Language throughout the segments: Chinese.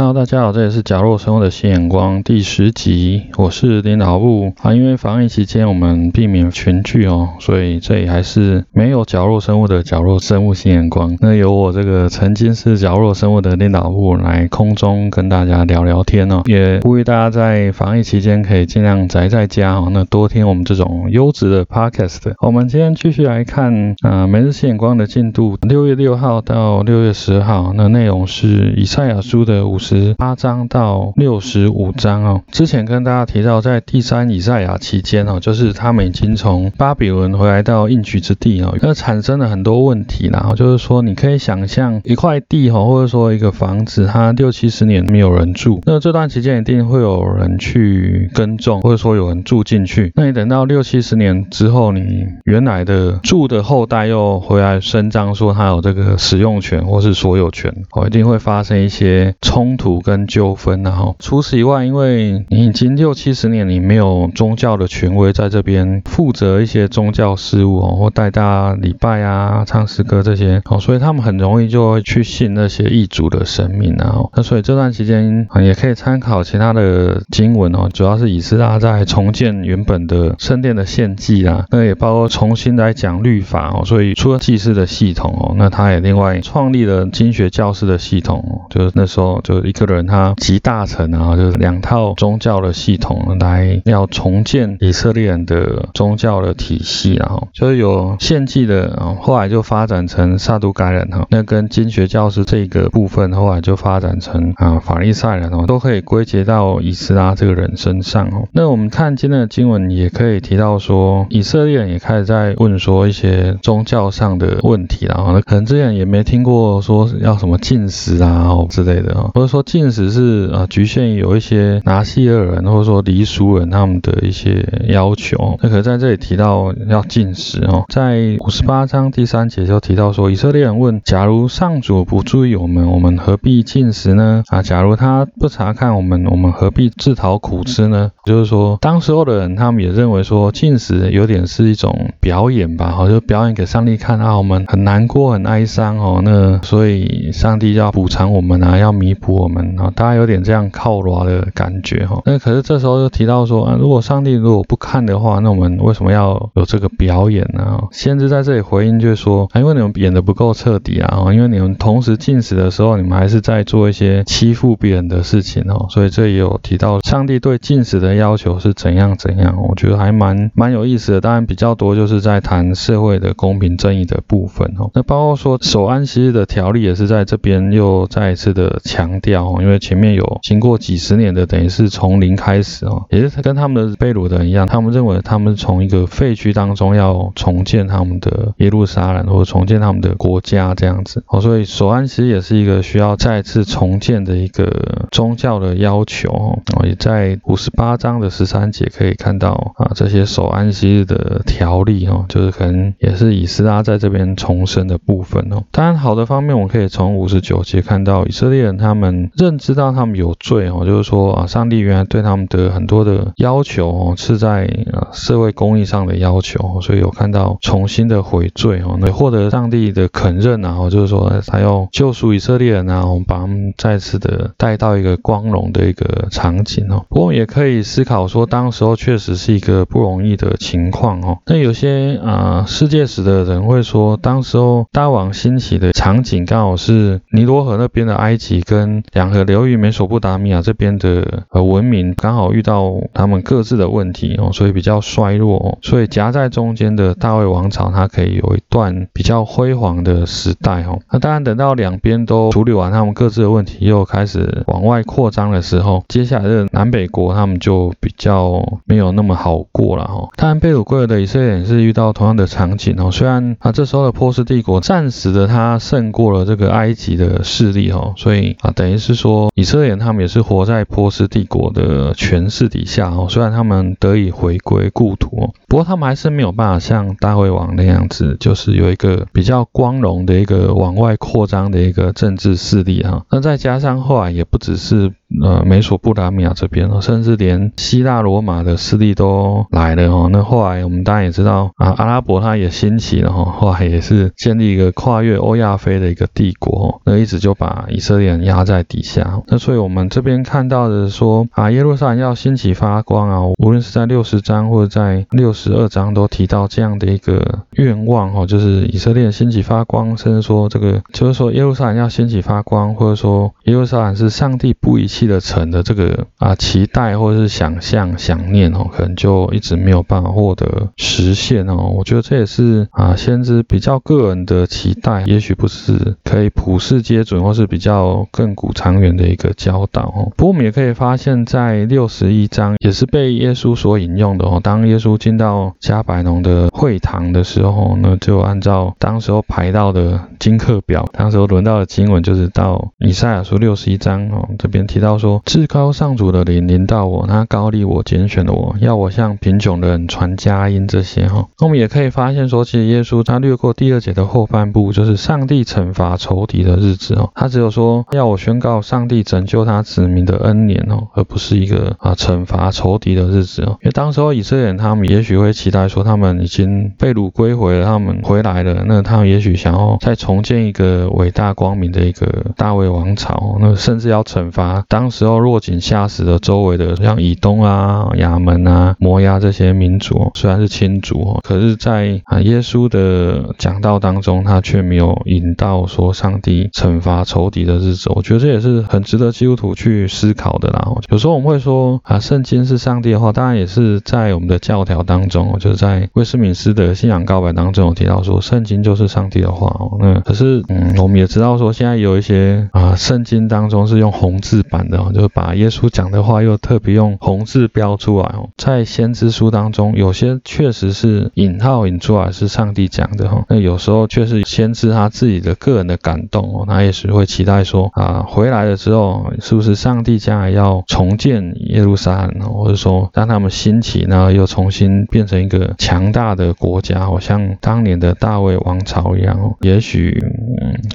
Hello，大家好，这里是角落生物的新眼光第十集，我是领导部啊。因为防疫期间我们避免群聚哦，所以这里还是没有角落生物的角落生物新眼光。那由我这个曾经是角落生物的领导部来空中跟大家聊聊天哦，也呼吁大家在防疫期间可以尽量宅在家哦，那多听我们这种优质的 podcast。我们今天继续来看啊，每日新眼光的进度，六月六号到六月十号，那内容是以赛亚书的五。十十八章到六十五章哦，之前跟大家提到，在第三以赛亚期间哦，就是他们已经从巴比伦回来到应许之地哦，那产生了很多问题然后就是说你可以想象一块地哈，或者说一个房子，它六七十年没有人住，那这段期间一定会有人去耕种，或者说有人住进去。那你等到六七十年之后，你原来的住的后代又回来伸张说他有这个使用权或是所有权，哦，一定会发生一些冲。冲突跟纠纷，然后除此以外，因为你已经六七十年，你没有宗教的权威在这边负责一些宗教事务哦，或带大家礼拜啊、唱诗歌这些哦，所以他们很容易就会去信那些异族的神明啊。那所以这段期间也可以参考其他的经文哦，主要是以斯拉在重建原本的圣殿的献祭啊，那也包括重新来讲律法哦。所以除了祭祀的系统哦，那他也另外创立了经学教师的系统哦，就是那时候就。一个人他集大成啊，就是两套宗教的系统来要重建以色列人的宗教的体系，然后就是有献祭的，后来就发展成撒都该人哈，那跟经学教师这个部分后来就发展成啊法利赛人哦，都可以归结到以斯拉这个人身上哦。那我们看今天的经文也可以提到说，以色列人也开始在问说一些宗教上的问题，然后可能之前也没听过说要什么禁食啊之类的啊。说禁食是啊，局限于有一些拿西尔人或者说黎俗人他们的一些要求。那可在这里提到要禁食哦，在五十八章第三节就提到说，以色列人问：假如上主不注意我们，我们何必禁食呢？啊，假如他不查看我们，我们何必自讨苦吃呢？就是说，当时候的人他们也认为说，禁食有点是一种表演吧，好，就表演给上帝看啊，我们很难过、很哀伤哦，那所以上帝要补偿我们啊，要弥补。我们啊，大家有点这样靠罗的感觉哈。那可是这时候又提到说啊，如果上帝如果不看的话，那我们为什么要有这个表演呢？先知在这里回应就是说，因为你们演的不够彻底啊，因为你们同时进食的时候，你们还是在做一些欺负别人的事情哦。所以这也有提到上帝对进食的要求是怎样怎样，我觉得还蛮蛮有意思的。当然比较多就是在谈社会的公平正义的部分哦。那包括说守安息日的条例也是在这边又再一次的强调。因为前面有经过几十年的，等于是从零开始哦，也是跟他们的贝鲁的一样，他们认为他们从一个废墟当中要重建他们的耶路撒冷，或者重建他们的国家这样子哦，所以守安其实也是一个需要再次重建的一个宗教的要求哦，也在五十八章的十三节可以看到啊，这些守安息日的条例哦，就是可能也是以斯拉在这边重生的部分哦。当然好的方面，我们可以从五十九节看到以色列人他们。认知到他们有罪哦，就是说啊，上帝原来对他们的很多的要求哦，是在啊社会公益上的要求，所以有看到重新的悔罪哦，那获得上帝的肯认啊，就是说他要救赎以色列人啊，我们把他们再次的带到一个光荣的一个场景哦。不过也可以思考说，当时候确实是一个不容易的情况哦。那有些啊世界史的人会说，当时候大王兴起的场景刚好是尼罗河那边的埃及跟两河流域美索不达米亚这边的呃文明刚好遇到他们各自的问题哦，所以比较衰落，所以夹在中间的大卫王朝它可以有一段比较辉煌的时代哦。那当然等到两边都处理完他们各自的问题，又开始往外扩张的时候，接下来的南北国他们就比较没有那么好过了哈。当然贝鲁贵尔的以色列也是遇到同样的场景哦，虽然啊这时候的波斯帝国暂时的它胜过了这个埃及的势力哦，所以啊等于。是说以色列人他们也是活在波斯帝国的权势底下哦，虽然他们得以回归故土哦，不过他们还是没有办法像大卫王那样子，就是有一个比较光荣的一个往外扩张的一个政治势力哈。那再加上后来也不只是。呃美索不达米亚这边哦，甚至连希腊罗马的势力都来了哦。那后来我们当然也知道啊，阿拉伯它也兴起了哈，后来也是建立一个跨越欧亚非的一个帝国，那一直就把以色列人压在底下。那所以我们这边看到的说啊，耶路撒冷要兴起发光啊，无论是在六十章或者在六十二章都提到这样的一个愿望哦，就是以色列兴起发光，甚至说这个就是说耶路撒冷要兴起发光，或者说耶路撒冷是上帝不遗弃的成的这个啊期待或者是想象想念哦，可能就一直没有办法获得实现哦。我觉得这也是啊先知比较个人的期待，也许不是可以普世皆准或是比较亘古长远的一个教导哦。不过我们也可以发现，在六十一章也是被耶稣所引用的哦。当耶稣进到加百农的会堂的时候，那就按照当时候排到的经课表，当时候轮到的经文就是到以赛亚书六十一章哦，这边提到说，至高上主的灵临到我，他高立我，拣选了我，要我向贫穷的人传佳音这些哈。那我们也可以发现说，其实耶稣他略过第二节的后半部，就是上帝惩罚仇敌的日子哦，他只有说要我宣告上帝拯救他子民的恩年哦，而不是一个啊惩罚仇敌的日子哦。因为当时候以色列人他们也许会期待说，他们已经被掳归回了，他们回来了，那他们也许想要再重建一个伟大光明的一个大卫王朝，那甚至要惩罚当当时候落井下石的周围的像以东啊、亚门啊、摩押这些民族，虽然是亲族哦，可是，在啊耶稣的讲道当中，他却没有引到说上帝惩罚仇敌的日子。我觉得这也是很值得基督徒去思考的啦。有时候我们会说啊，圣经是上帝的话，当然也是在我们的教条当中，就是在威斯敏斯的信仰告白当中有提到说，圣经就是上帝的话哦。那可是，嗯，我们也知道说，现在有一些啊，圣经当中是用红字版的，就把耶稣讲的话又特别用红字标出来哦。在先知书当中，有些确实是引号引出来是上帝讲的哈，那有时候却是先知他自己的个人的感动哦，他也是会期待说啊，回来了之后是不是上帝将来要重建耶路撒冷，或者说让他们兴起呢，又重新变成一个强大的国家，好像当年的大卫王朝一样哦。也许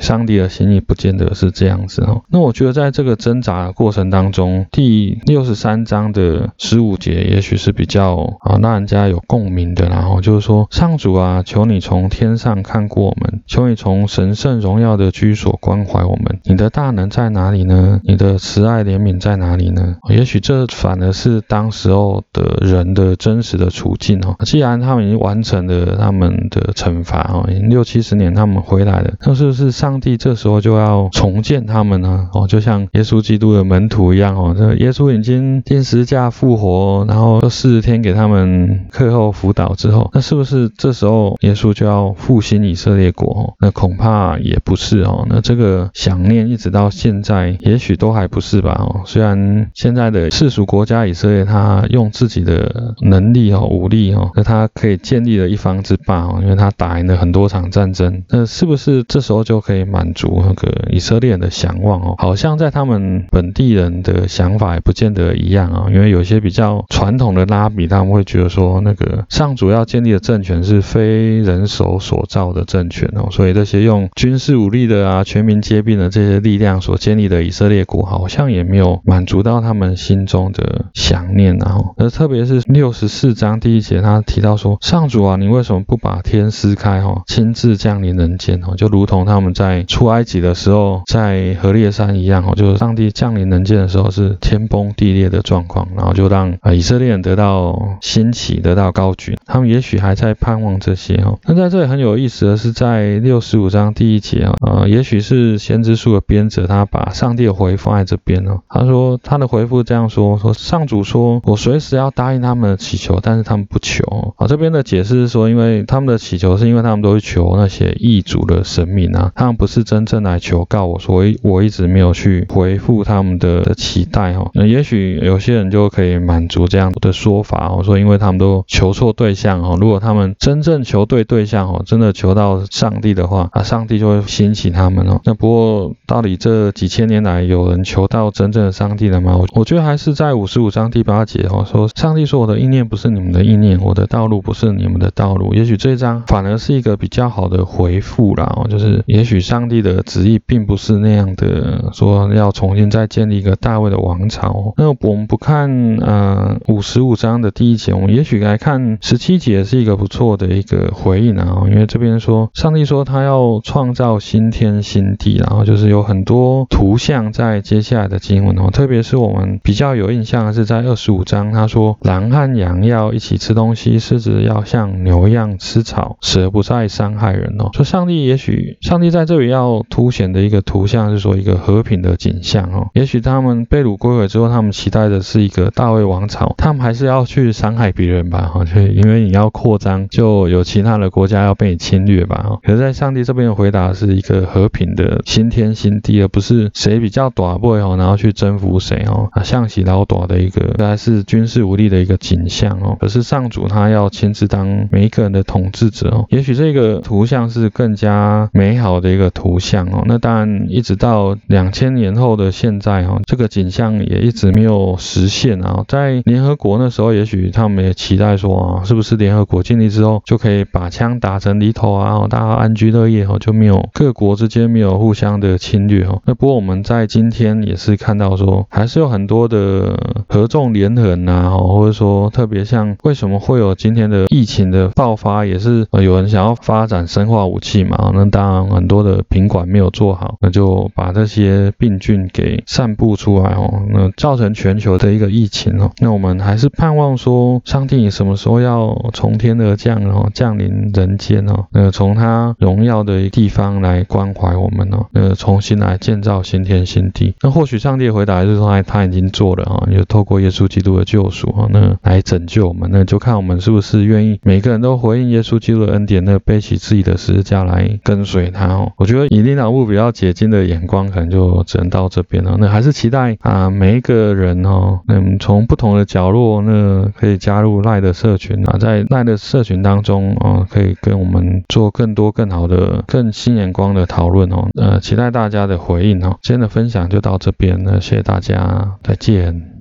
上帝的心意不见得是这样子哦。那我觉得在这个挣扎的过程当中，第六十三章的十五节，也许是比较啊让人家有共鸣的，然后就是说，上主啊，求你从天上看过我们，求你从神圣荣耀的居所关怀我们，你的大能在哪里呢？你的慈爱怜悯在哪里呢？也许这反而是当时候的人的真实的处境哦。既然他们已经完成了他们的惩罚哦，已经六七十年他们回来了，那是不是上帝这时候就要重建他们呢？哦，就像耶稣基督的门徒一样哦，这耶稣已经定十架复活，然后四十天给他们课后辅导之后，那是不是这时候耶稣就要复兴以色列国？那恐怕也不是哦。那这个想念一直到现在，也许都还不是吧？哦，虽然现在的世俗国家以色列，他用自己的能力哦、武力哦，那他可以建立了一方之霸哦，因为他打赢了很多场战争。那是不是这时候就可以满足那个以色列人的想望哦？好像在他们本地人的想法也不见得一样啊，因为有些比较传统的拉比，他们会觉得说，那个上主要建立的政权是非人手所造的政权哦，所以这些用军事武力的啊、全民皆兵的这些力量所建立的以色列国，好像也没有满足到他们心中的想念啊。而特别是六十四章第一节，他提到说，上主啊，你为什么不把天撕开哈，亲自降临人间哦，就如同他们在出埃及的时候，在何烈山一样哦，就是上帝降临人间的时候是天崩地裂的状况，然后就让啊以色列人得到兴起，得到高举。他们也许还在盼望这些哦。那在这里很有意思的是，在六十五章第一节啊，呃，也许是先知书的编者他把上帝的回放在这边哦。他说他的回复这样说：说上主说我随时要答应他们的祈求，但是他们不求。啊，这边的解释是说，因为他们的祈求是因为他们都会求那些异族的神明啊，他们不是真正来求告我，所以我一直没有去回复他们的期待哦。那也许有些人就可以满足这样的说法哦，说因为他们都求错对象哦，如果他们真正求对对象哦，真的求到上帝的话，啊，上帝就会兴起他们哦。那不过到底这几千年来有人求到真正的上帝了吗？我我觉得还是在五十五章第八节哦，说上帝说我的意念不是你们的意念，我的道路不是你们的道路。也许这一章反而是一个比较好的回复啦哦，就是也许上帝的旨意并不是那样的，说要重新再建。立一个大卫的王朝。那我们不看呃五十五章的第一节，我们也许来看十七节是一个不错的一个回应啊，因为这边说上帝说他要创造新天新地，然后就是有很多图像在接下来的经文哦，特别是我们比较有印象的是在二十五章，他说狼和羊要一起吃东西，狮子要像牛一样吃草，蛇不再伤害人哦。说上帝也许上帝在这里要凸显的一个图像是说一个和平的景象哦，也许他们被掳归回之后，他们期待的是一个大卫王朝，他们还是要去伤害别人吧？哈，就因为你要扩张，就有其他的国家要被你侵略吧？哈，可是在上帝这边的回答是一个和平的新天新地，而不是谁比较短不会哦，然后去征服谁哦，啊，象棋老短的一个，还是军事武力的一个景象哦。可是上主他要亲自当每一个人的统治者哦，也许这个图像是更加美好的一个图像哦。那当然，一直到两千年后的现在哦，这个景象也一直没有实现啊。在联合国那时候，也许他们也期待说啊，是不是联合国建立之后就可以把枪打成犁头啊，大家安居乐业哦，就没有各国之间没有互相的侵略哦。那不过我们在今天也是看到说，还是有很多的合纵连横呐，或者说特别像为什么会有今天的疫情的爆发，也是有人想要发展生化武器嘛？那当然很多的品管没有做好，那就把这些病菌给散布出来哦，那造成全球的一个疫情哦。那我们还是盼望说，上帝什么时候要从天而降哦，降临人间哦，那从他荣耀的地方来关怀我们哦，那重新来建造新天新地。那或许上帝的回答就是说，他他已经做了啊，就透过耶稣基督的救赎啊，那来拯救我们。那就看我们是不是愿意，每个人都回应耶稣基督的恩典，那背起自己的十字架来跟随他哦。我觉得以领导部比较解经的眼光，可能就只能到这边了。那还是期待啊，每一个人哦，嗯，从不同的角落，呢可以加入赖的社群啊，在赖的社群当中啊，可以跟我们做更多更好的、更新眼光的讨论哦。呃，期待大家的回应哦。今天的分享就到这边了，谢谢大家，再见。